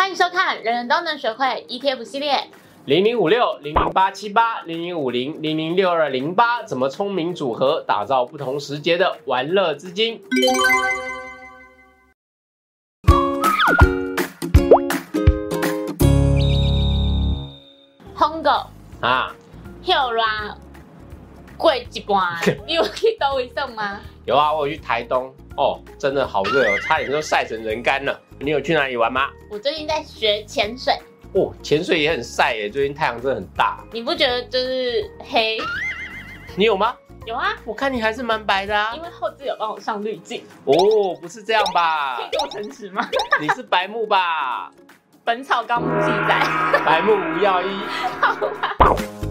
欢迎收看《人人都能学会 ETF 系列》。零零五六零零八七八零零五零零零六二零八，怎么聪明组合，打造不同时节的玩乐资金？红狗啊，跳啦，贵一半，你有去兜一送吗？有啊，我有去台东哦，真的好热哦，差点都晒成人干了。你有去哪里玩吗？我最近在学潜水。哦，潜水也很晒耶，最近太阳真的很大。你不觉得就是黑？你有吗？有啊，我看你还是蛮白的啊。因为后置有帮我上滤镜。哦，不是这样吧？可以这么诚实吗？你是白木吧？本草纲目记载，白木无药医。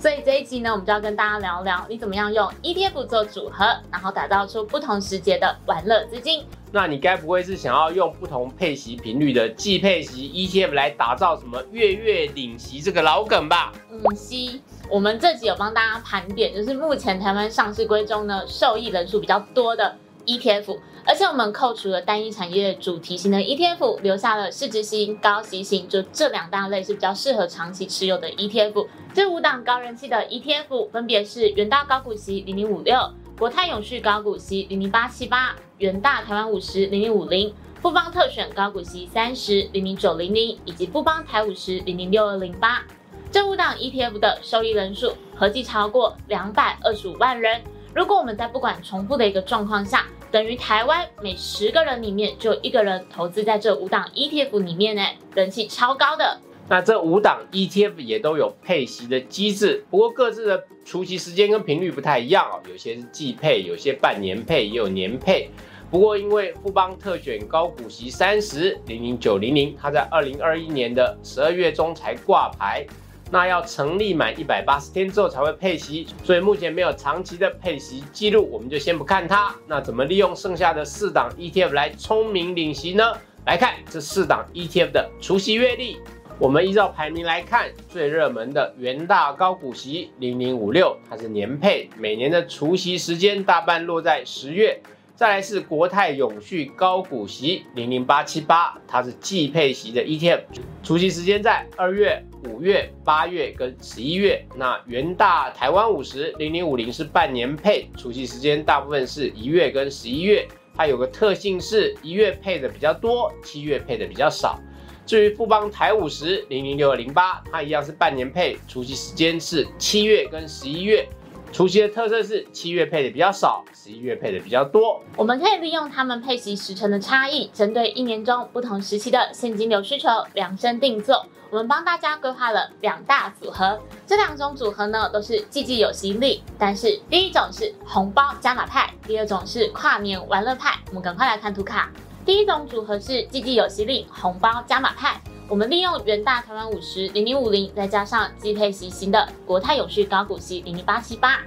所以这一集呢，我们就要跟大家聊聊，你怎么样用 ETF 做组合，然后打造出不同时节的玩乐资金。那你该不会是想要用不同配息频率的季配息 ETF 来打造什么月月领息这个老梗吧？嗯，息。我们这集有帮大家盘点，就是目前台湾上市规中呢，受益人数比较多的 ETF，而且我们扣除了单一产业主题型的 ETF，留下了市值型、高息型，就这两大类是比较适合长期持有的 ETF。这五档高人气的 ETF 分别是元大高股息零零五六、国泰永续高股息零零八七八、元大台湾五十零零五零、富邦特选高股息三十零零九零零以及富邦台五十零零六二零八。这五档 ETF 的受益人数合计超过两百二十五万人。如果我们在不管重复的一个状况下，等于台湾每十个人里面就一个人投资在这五档 ETF 里面呢，人气超高的。那这五档 ETF 也都有配息的机制，不过各自的除息时间跟频率不太一样哦，有些是季配，有些半年配，也有年配。不过因为富邦特选高股息三十零零九零零，它在二零二一年的十二月中才挂牌，那要成立满一百八十天之后才会配息，所以目前没有长期的配息记录，我们就先不看它。那怎么利用剩下的四档 ETF 来聪明领息呢？来看这四档 ETF 的除息月历。我们依照排名来看，最热门的元大高股息零零五六，它是年配，每年的除息时间大半落在十月。再来是国泰永续高股息零零八七八，它是季配息的 ETF，除息时间在二月、五月、八月跟十一月。那元大台湾五十零零五零是半年配，除息时间大部分是一月跟十一月。它有个特性是一月配的比较多，七月配的比较少。至于富邦台五十零零六二零八，它一样是半年配，除息时间是七月跟十一月。除夕的特色是七月配的比较少，十一月配的比较多。我们可以利用它们配息时程的差异，针对一年中不同时期的现金流需求量身定做。我们帮大家规划了两大组合，这两种组合呢都是季季有吸引力，但是第一种是红包加码派，第二种是跨年玩乐派。我们赶快来看图卡。第一种组合是季季有息力红包加码派，我们利用元大台湾五十零零五零，再加上季配息型的国泰永续高股息零零八七八。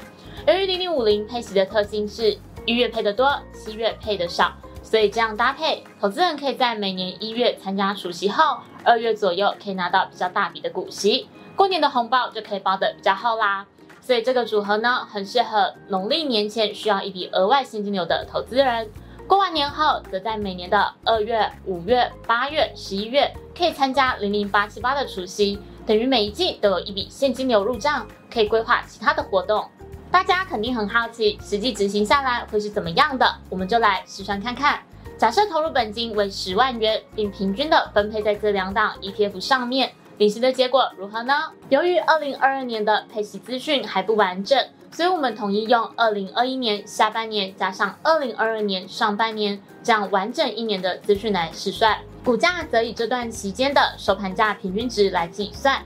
由于零零五零配息的特性是一月配的多，七月配的少，所以这样搭配，投资人可以在每年一月参加除息后，二月左右可以拿到比较大笔的股息，过年的红包就可以包的比较厚啦。所以这个组合呢，很适合农历年前需要一笔额外现金流的投资人。过完年后，则在每年的二月、五月、八月、十一月，可以参加零零八七八的除夕，等于每一季都有一笔现金流入账，可以规划其他的活动。大家肯定很好奇，实际执行下来会是怎么样的？我们就来试算看看。假设投入本金为十万元，并平均的分配在这两档 ETF 上面，领息的结果如何呢？由于二零二二年的配息资讯还不完整。所以，我们统一用二零二一年下半年加上二零二二年上半年这样完整一年的资讯来试算，股价则以这段期间的收盘价平均值来计算。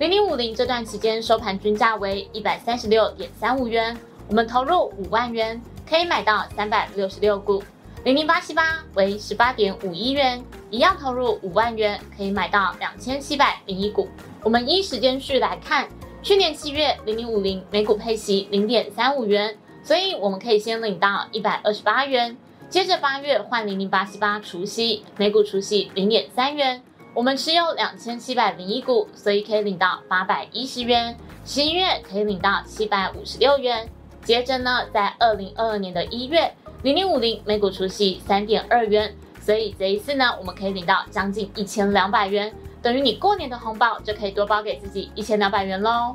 零零五零这段期间收盘均价为一百三十六点三五元，我们投入五万元可以买到三百六十六股。零零八七八为十八点五一元，一样投入五万元可以买到两千七百零一股。我们依时间序来看。去年七月零零五零每股配息零点三五元，所以我们可以先领到一百二十八元。接着八月换零零八七八除息，每股除息零点三元，我们持有两千七百零一股，所以可以领到八百一十元。十一月可以领到七百五十六元。接着呢，在二零二二年的一月零零五零每股除息三点二元。所以这一次呢，我们可以领到将近一千两百元，等于你过年的红包就可以多包给自己一千两百元喽。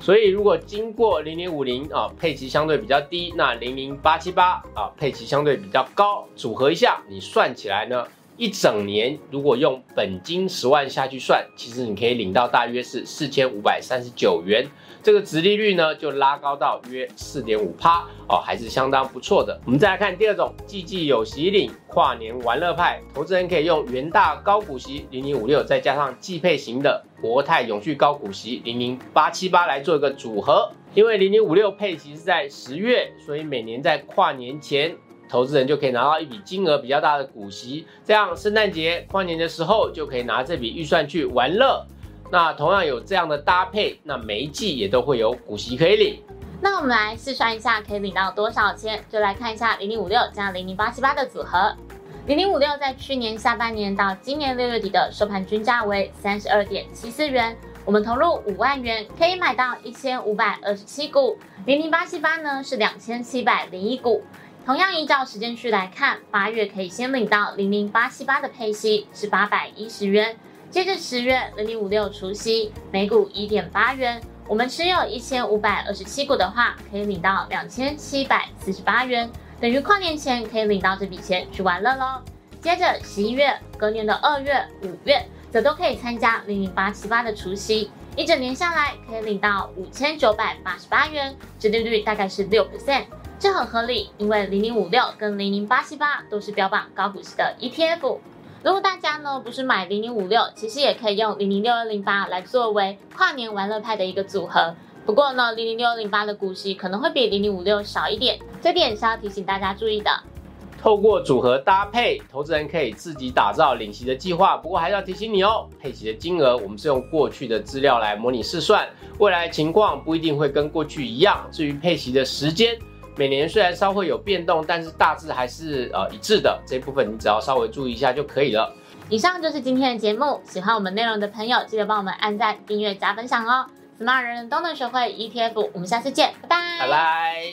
所以如果经过零零五零啊，配齐相对比较低，那零零八七八啊，配齐相对比较高，组合一下，你算起来呢？一整年，如果用本金十万下去算，其实你可以领到大约是四千五百三十九元，这个值利率呢就拉高到约四点五趴哦，还是相当不错的。我们再来看第二种，季季有息领跨年玩乐派，投资人可以用元大高股息零零五六，再加上季配型的国泰永续高股息零零八七八来做一个组合。因为零零五六配息是在十月，所以每年在跨年前。投资人就可以拿到一笔金额比较大的股息，这样圣诞节、跨年的时候就可以拿这笔预算去玩乐。那同样有这样的搭配，那每一季也都会有股息可以领。那我们来试算一下，可以领到多少钱？就来看一下零零五六加零零八七八的组合。零零五六在去年下半年到今年六月底的收盘均价为三十二点七四元，我们投入五万元可以买到一千五百二十七股。零零八七八呢是两千七百零一股。同样依照时间序来看，八月可以先领到零零八七八的配息是八百一十元，接着十月零零五六除息每股一点八元，我们持有一千五百二十七股的话，可以领到两千七百四十八元，等于跨年前可以领到这笔钱去玩乐喽。接着十一月、隔年的二月、五月，则都可以参加零零八七八的除息，一整年下来可以领到五千九百八十八元，折利率大概是六 percent。这很合理，因为零零五六跟零零八七八都是标榜高股息的 ETF。如果大家呢不是买零零五六，其实也可以用零零六二零八来作为跨年玩乐派的一个组合。不过呢，零零六二零八的股息可能会比零零五六少一点，这点是要提醒大家注意的。透过组合搭配，投资人可以自己打造领息的计划。不过还是要提醒你哦，配息的金额我们是用过去的资料来模拟试算，未来情况不一定会跟过去一样。至于配息的时间，每年虽然稍会有变动，但是大致还是呃一致的。这部分你只要稍微注意一下就可以了。以上就是今天的节目。喜欢我们内容的朋友，记得帮我们按赞、订阅、加分享哦。smart 人人都能学会 ETF。我们下次见，拜拜。拜拜。